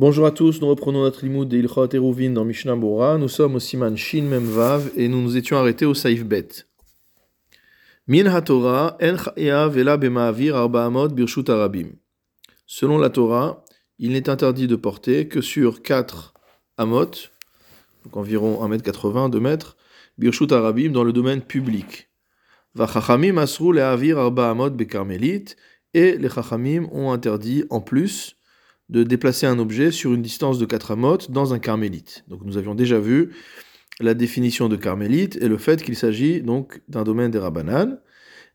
Bonjour à tous, nous reprenons notre limoud de Ilchot Eruvin dans Mishnah. Nous sommes au Siman Shin Mem Vav et nous nous étions arrêtés au Saif Bet. Min HaTorah en chaya vela b'ma'avir arba amot birshut arabim. Selon la Torah, il n'est interdit de porter que sur 4 amot, donc environ 1m80, 2 mètres, birshut arabim dans le domaine public. Vachachamim asrou le'avir arba amot bekarmelit et les chachamim ont interdit en plus de déplacer un objet sur une distance de 4 amotes dans un carmélite. Donc nous avions déjà vu la définition de carmélite et le fait qu'il s'agit donc d'un domaine des Rabbanan.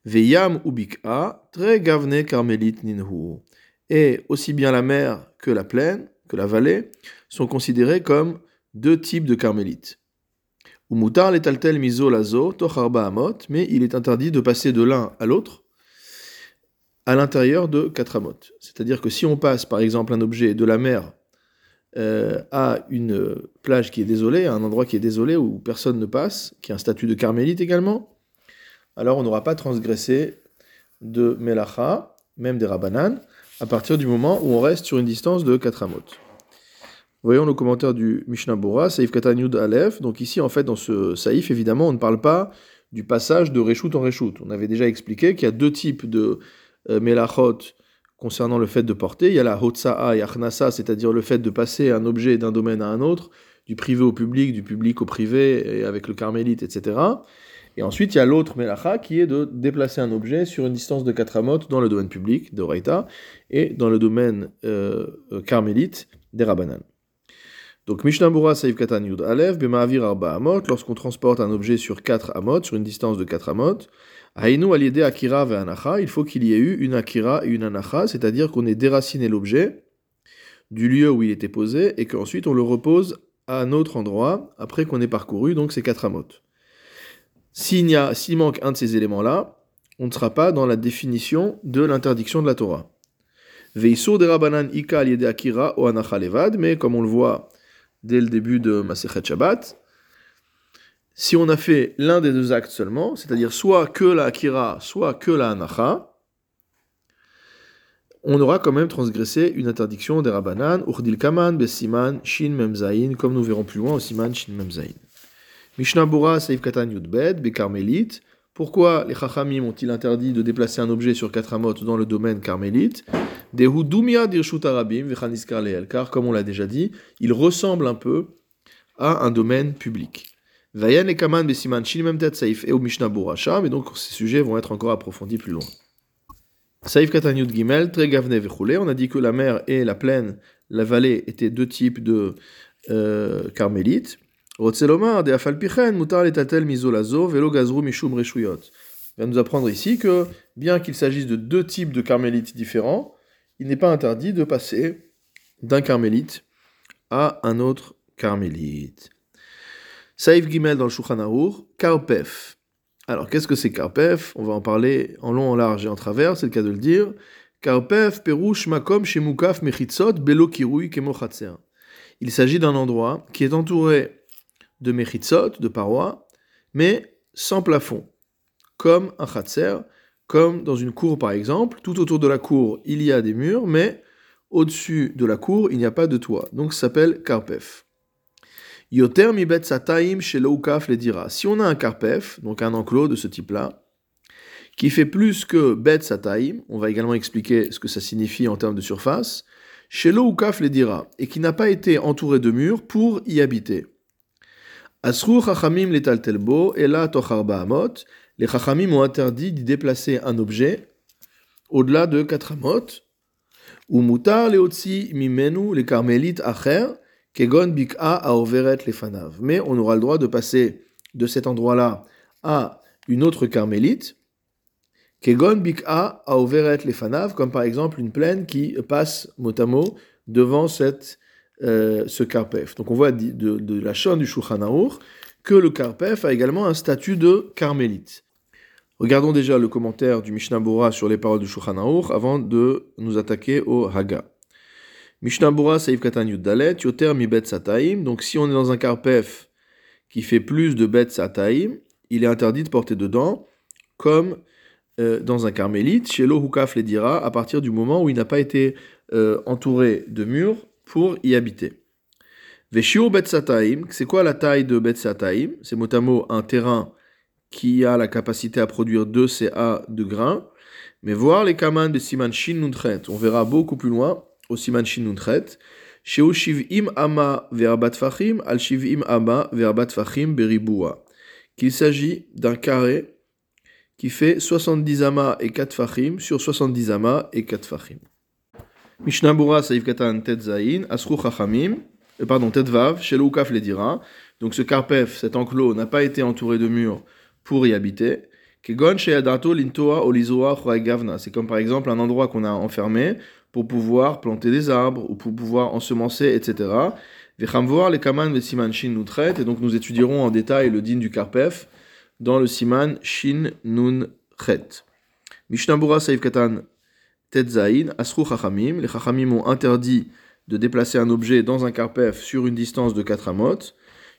Veyam ubik'a, très gavne carmélite ninhu. Et aussi bien la mer que la plaine, que la vallée, sont considérés comme deux types de carmélites. Umutar letaltel miso lazo tocharba amot, mais il est interdit de passer de l'un à l'autre à l'intérieur de 4 amotes. C'est-à-dire que si on passe par exemple un objet de la mer euh, à une plage qui est désolée, à un endroit qui est désolé où personne ne passe, qui a un statut de carmélite également, alors on n'aura pas transgressé de melacha, même des rabanan, à partir du moment où on reste sur une distance de 4 amotes. Voyons le commentaire du Mishnah Bora, Saïf Katan Yud Aleph. Donc ici, en fait, dans ce Saïf, évidemment, on ne parle pas du passage de Réchout en Réchout. On avait déjà expliqué qu'il y a deux types de melachot concernant le fait de porter. Il y a la hotsa'a et achnasa, c'est-à-dire le fait de passer un objet d'un domaine à un autre, du privé au public, du public au privé, avec le carmélite, etc. Et ensuite, il y a l'autre melacha qui est de déplacer un objet sur une distance de 4 amot dans le domaine public de Reita et dans le domaine euh, carmélite des Rabbanan. Donc Mishnah Bura Saïf Katan Yud Aleph, Bema'avir Arba Amot, lorsqu'on transporte un objet sur 4 amot, sur une distance de 4 amot, Haïnu Aliede Akira ve Anacha, il faut qu'il y ait eu une Akira et une Anacha, c'est-à-dire qu'on ait déraciné l'objet du lieu où il était posé et qu'ensuite on le repose à un autre endroit après qu'on ait parcouru donc ces 4 amot. S'il, manque un de ces éléments-là, on ne sera pas dans la définition de l'interdiction de la Torah. Veisur de Rabbanan Ika Aliede Akira o Anacha Levad, mais comme on le voit dès le début de Masechet Shabbat. Si on a fait l'un des deux actes seulement, c'est-à-dire soit que la Akira, soit que la Anacha, on aura quand même transgressé une interdiction des Rabbanan, Urdil Kaman, Besiman, Shin Memzain, comme nous verrons plus loin au Siman Shin Memzain. Mishnah Bura, Seif Katan Yudbed, Bekarmelit. Pourquoi les Chachamim ont-ils interdit de déplacer un objet sur quatre amotes dans le domaine carmélite? Car comme on l'a déjà dit, il ressemble un peu à un domaine public. Vayan et Kaman Besiman Saif et au Mishnah mais donc ces sujets vont être encore approfondis plus loin. Saif Katanyut Gimel, Tregavne Vechule, on a dit que la mer et la plaine, la vallée étaient deux types de euh, carmélites. Il va nous apprendre ici que, bien qu'il s'agisse de deux types de carmélites différents, il n'est pas interdit de passer d'un carmélite à un autre carmélite. Saïf Gimel dans le Shulchan Karpef. Alors, qu'est-ce que c'est Karpef? On va en parler en long, en large et en travers, c'est le cas de le dire. Karpef, Perouche, Makom, Shemukaf, Mechitzot, Belo Kirui, Kemochatser. Il s'agit d'un endroit qui est entouré de mechitzot, de parois, mais sans plafond, comme un chatser, comme dans une cour par exemple. Tout autour de la cour, il y a des murs, mais au-dessus de la cour, il n'y a pas de toit. Donc ça s'appelle karpef. Yoter mi bet sataim chez le dira. Si on a un karpef, donc un enclos de ce type-là, qui fait plus que bet sataim, on va également expliquer ce que ça signifie en termes de surface, chez le dira, et qui n'a pas été entouré de murs pour y habiter. Asru chachamim letaltelbo, et là tocharba amot, les chachamim ont interdit d'y déplacer un objet au-delà de 4 amot, ou mutar leotzi mimenu les carmélites acher, kegon bik'a aoveret lefanav. Mais on aura le droit de passer de cet endroit-là à une autre carmélite, kegon bik'a aoveret lefanav, comme par exemple une plaine qui passe mot devant cette euh, ce karpef. Donc on voit de, la chaîne du Shulchan que le karpef a également un statut de carmélite. Regardons déjà le commentaire du Mishnah Bora sur les paroles du Shulchan avant de nous attaquer au Haga. Mishnah Bora Saïf Katan Dalet, Yoter mi bet sataim. Donc si on est dans un karpef qui fait plus de bet sataim, il est interdit de porter dedans, comme euh, dans un carmélite, chez l'Ohukaf les dira, à partir du moment où il n'a pas été euh, entouré de murs pour y habiter. Veshiur Betsataim, c'est quoi la taille de Betsataim C'est mot à mot un terrain qui a la capacité à produire 2 CA de grains. Mais voir les kaman de Siman Shin Nuntret, on verra beaucoup plus loin au Siman Shin Nuntret. Sheu Shivim Ama Verbat Fachim, Al Shivim Ama Verbat Fachim Beribua. Qu'il s'agit d'un carré qui fait 70 amas et 4 fachim sur 70 amas et 4 fachim. Mishnah Bura Saïf Katan Tet Zain, Asru Chachamim, euh, pardon, Tet Vav, Sheloukaf les dira. Donc ce carpef, cet enclos, n'a pas été entouré de murs pour y habiter. Kegon Sheyadato Lintoa Olizoa Gavna. C'est comme par exemple un endroit qu'on a enfermé pour pouvoir planter des arbres ou pour pouvoir ensemencer, etc. Vechamvoar les Kaman nous traite, et donc nous étudierons en détail le din du carpef dans le siman Shin Nun Chet. Mishnabura Saif Katan Tetzain, Asru Chachamim. Les Chachamim ont interdit de déplacer un objet dans un carpef sur une distance de 4 amot.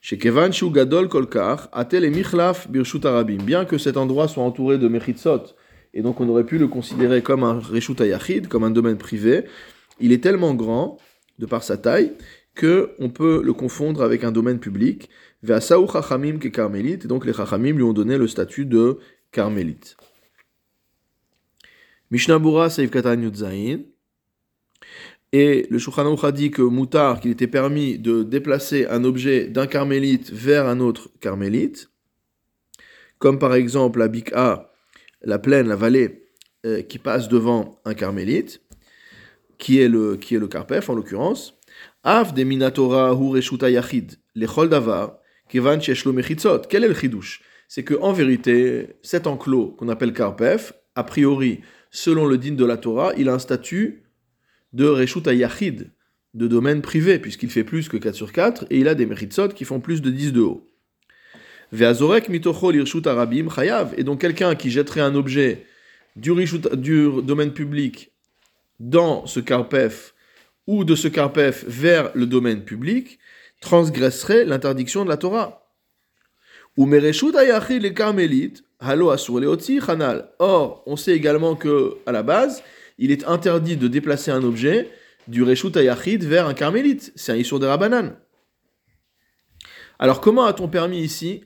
Chez Kevan Gadol Kolkar, Atel et Michlaf Birshut Arabim. Bien que cet endroit soit entouré de Mechitzot, et donc on aurait pu le considérer comme un Reshut Ayachid, comme un domaine privé, il est tellement grand, de par sa taille, que on peut le confondre avec un domaine public. Ve'asaou Chachamim ke Carmélite, et donc les Chachamim lui ont donné le statut de Carmélite. Mishnah Bura Seif Katan Yudzaïn. Et le Shulchan a dit que Moutar, qu'il était permis de déplacer un objet d'un carmélite vers un autre carmélite, comme par exemple la Bika, la plaine, la vallée, euh, qui passe devant un carmélite, qui est le, qui est le carpef en l'occurrence. Av de minatora hu reshuta yachid, le davar, kevan mechitzot. Quel est le chidouche? C'est que en vérité, cet enclos qu'on appelle carpef, a priori, selon le din de la Torah, il a un statut de reshuta yachid, de domaine privé, puisqu'il fait plus que 4 sur 4, et il a des mechitzot qui font plus de 10 de haut. Ve'azorek mitocho lirshut arabim chayav. Et donc quelqu'un qui jetterait un objet du, du domaine public dans ce carpef ou de ce carpef vers le domaine public transgresserait l'interdiction de la Torah. Ou les carmélites, halo asur leotzi chanal. Or, on sait également que, à la base, il est interdit de déplacer un objet du reshut ayachid vers un carmélite. C'est un issur de rabanan. Alors, comment a-t-on permis ici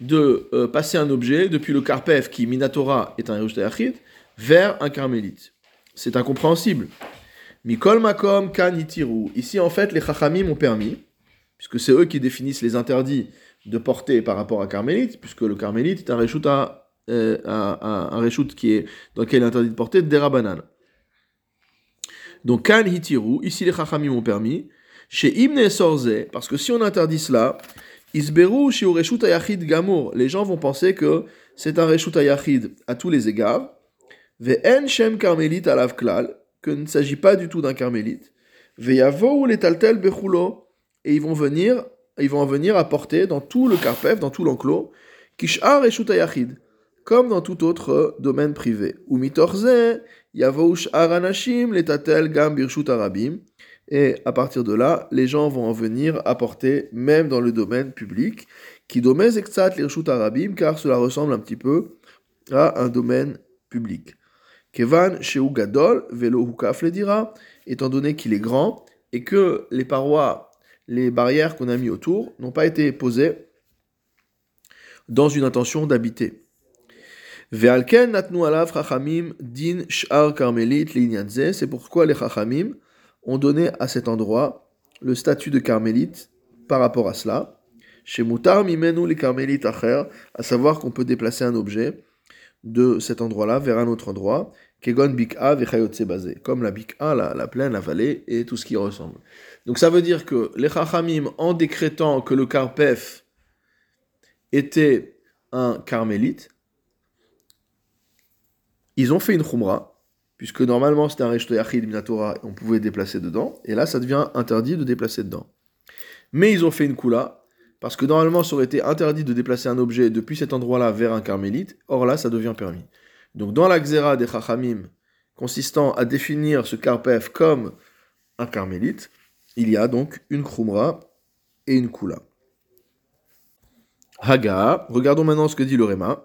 de euh, passer un objet depuis le carpef qui, Minatora, est un reshut ayachid, vers un carmélite C'est incompréhensible. Mikol makom kan. Ici, en fait, les chachamim ont permis, puisque c'est eux qui définissent les interdits de porter par rapport à carmélite, puisque le carmélite est un à, euh, un qui est, dans lequel il est interdit de porter des rabanan. Donc, kan hitiru, ici les chachamim ont permis, chez imne sorze, parce que si on interdit cela, isberu chez reshut ayachid gamour, les gens vont penser que c'est un reshut ayachid à tous les égards, ve'en shem carmélite alav klal, qu'il ne s'agit pas du tout d'un carmélite. Veyavo les taltel bechulo. Et ils vont venir, ils vont en venir apporter dans tout le carpef, dans tout l'enclos, kishar et shutayachid, comme dans tout autre domaine privé. Ou mitorze, yavouch aranashim les tatel gam birshut arabim. Et à partir de là, les gens vont en venir apporter, même dans le domaine public, qui domez exat l'irshut arabim, car cela ressemble un petit peu à un domaine public. Kevan Gadol, Velo Hukaf le dira, étant donné qu'il est grand et que les parois, les barrières qu'on a mis autour n'ont pas été posées dans une intention d'habiter. Ve'alken natnu alav din sh'ar karmelit c'est pourquoi les chachamim ont donné à cet endroit le statut de carmélite par rapport à cela. Chez Mutar mimenu les carmélites acher, à savoir qu'on peut déplacer un objet de cet endroit-là vers un autre endroit. Kegon Bik'a comme la Bik'a, la, la plaine, la vallée et tout ce qui ressemble. Donc ça veut dire que les Chachamim, en décrétant que le Karpef était un carmélite, ils ont fait une Khumra, puisque normalement c'était un Reshto Yachid Minatora, on pouvait déplacer dedans, et là ça devient interdit de déplacer dedans. Mais ils ont fait une Kula, parce que normalement ça aurait été interdit de déplacer un objet depuis cet endroit-là vers un carmélite, or là ça devient permis. Donc dans la Xéra des Chachamim, consistant à définir ce Karpef comme un carmélite, il y a donc une Khumra et une Kula. Haga, regardons maintenant ce que dit le Réma.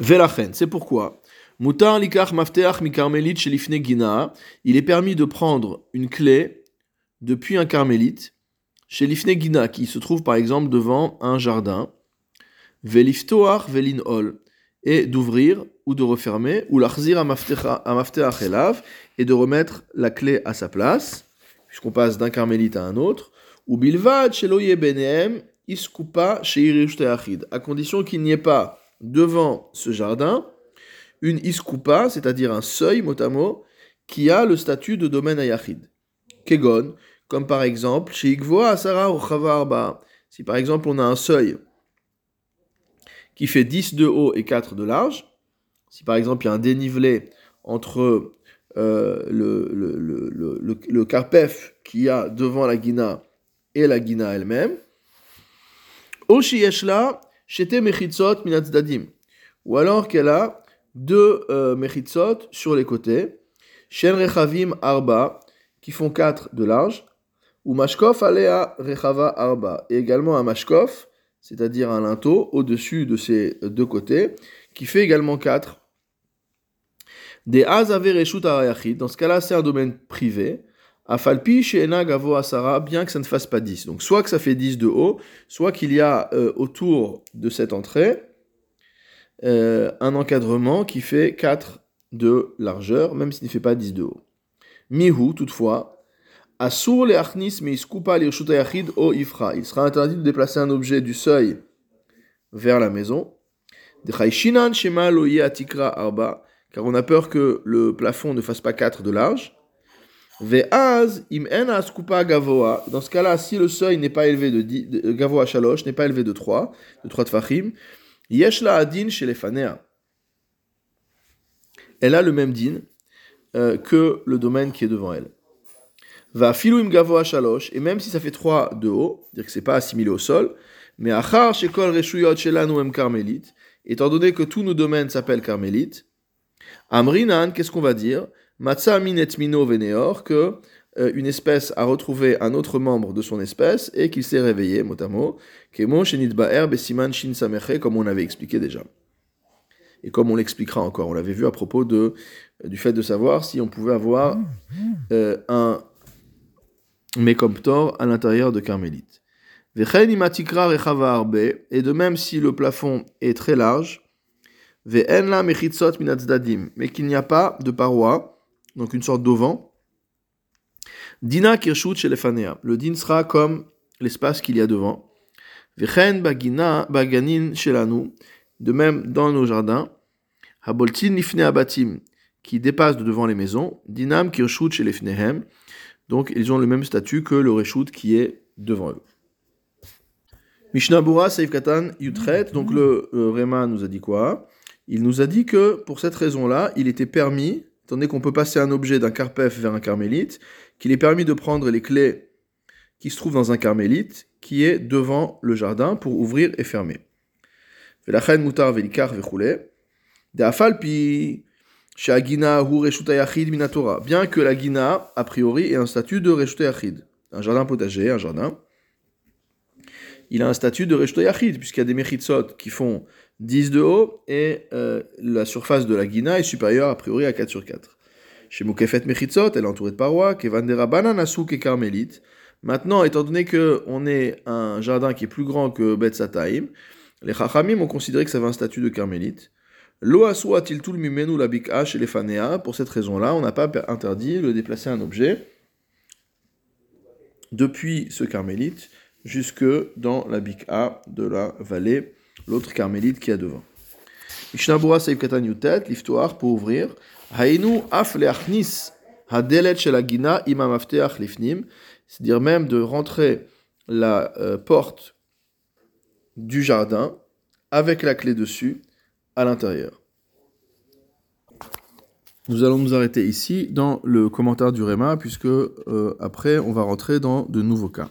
Velachen, c'est pourquoi? Mutar likach mafteach mi shelifne gina, il est permis de prendre une clé depuis un carmélite, chez l'ifne qui se trouve par exemple devant un jardin, veliftoar velin ol, et d'ouvrir ou de refermer, ou l'achzir à mafteach elav, et de remettre la clé à sa place, puisqu'on passe d'un carmélite à un autre, ou bilvad sheloye benem iskupa achid, à condition qu'il n'y ait pas devant ce jardin une iskupa, c'est-à-dire un seuil motamo, qui a le statut de domaine ayachid. Kegon, comme par exemple, chez Igvoa Asara ou Arba, si par exemple on a un seuil qui fait 10 de haut et 4 de large, si par exemple il y a un dénivelé entre euh, le, le, le, le, carpef qu'il y a devant la guina et la guina elle-même, ou alors qu'elle a deux euh, sur les côtés, Shen Rechavim Arba, qui font 4 de large, ou Mashkof Alea Rechava Arba, et également un Mashkof, c'est-à-dire un linteau au-dessus de ces deux côtés, qui fait également 4. Des Azave Reshut Arayachid, dans ce cas-là, c'est un domaine privé. Afalpi Sheena Gavo Asara, bien que ça ne fasse pas 10. Donc, soit que ça fait 10 de haut, soit qu'il y a euh, autour de cette entrée euh, un encadrement qui fait 4 de largeur, même s'il ne fait pas 10 de haut. Mihu, toutefois, Asur le achnis mais o ifra. Il sera interdit de déplacer un objet du seuil vers la maison. shema atikra arba. Car on a peur que le plafond ne fasse pas 4 de large. Ve'az im en askupa gavoa. Dans ce cas-là, si le seuil n'est pas élevé de, de gavoa shalosh, n'est pas élevé de 3, de 3 tfachim, yesh la adin chez les. Elle a le même din euh, que le domaine qui est devant elle va filouim gavo shalosh, et même si ça fait 3 de haut, dire que c'est pas assimilé au sol, mais achar shekol reshuyot shelanu em carmélite, étant donné que tous nos domaines s'appellent carmélite, amrinan, qu'est-ce qu'on va dire? Matza minet mino veneor, que euh, une espèce a retrouvé un autre membre de son espèce et qu'il s'est réveillé, mot à mot, kemo shenit ba'er besiman shin comme on avait expliqué déjà. Et comme on l'expliquera encore, on l'avait vu à propos de, du fait de savoir si on pouvait avoir euh, un Mekomptor à l'intérieur de Carmélite. Et de même si le plafond est très large, mais qu'il n'y a pas de paroi, donc une sorte d'auvent, Dina kirshut Le din sera comme l'espace qu'il y a devant. bagina baganin shelanu. De même dans nos jardins. Haboltin abatim. Qui dépasse de devant les maisons. Dinam kirshut shelefnehem. Donc ils ont le même statut que le Reshut qui est devant eux. Mishnah Seif Katan Yutret, donc le Réma nous a dit quoi? Il nous a dit que pour cette raison-là, il était permis, étant donné qu'on peut passer un objet d'un carpef vers un carmélite, qu'il est permis de prendre les clés qui se trouvent dans un carmélite qui est devant le jardin pour ouvrir et fermer. mutar velikar Bien que la Gina, a priori, ait un statut de Reshut Yachid. Un jardin potager, un jardin. Il a un statut de Reshut Yachid, puisqu'il y a des Mechitsot qui font 10 de haut et euh, la surface de la Gina est supérieure a priori à 4 sur 4. Chez Moukefet Mechitsot, elle est entourée de parois, Kevandera Bananasuk et Carmélite. Maintenant, étant donné qu'on est un jardin qui est plus grand que Bet Sataim, les Chachamim ont considéré que ça avait un statut de Carmélite. Pour cette raison-là, on n'a pas interdit de déplacer un objet depuis ce carmélite jusque dans la bik'a de la vallée, l'autre carmélite qui est devant. Mishnabura Seif Katan Yutet, l'iftoar pour ouvrir. Hainu af leachnis hadelet shel agina imam afteach lifnim, c'est-à-dire même de rentrer la euh, porte du jardin avec la clé dessus à l'intérieur. Nous allons nous arrêter ici dans le commentaire du Réma, puisque euh, après on va rentrer dans de nouveaux cas.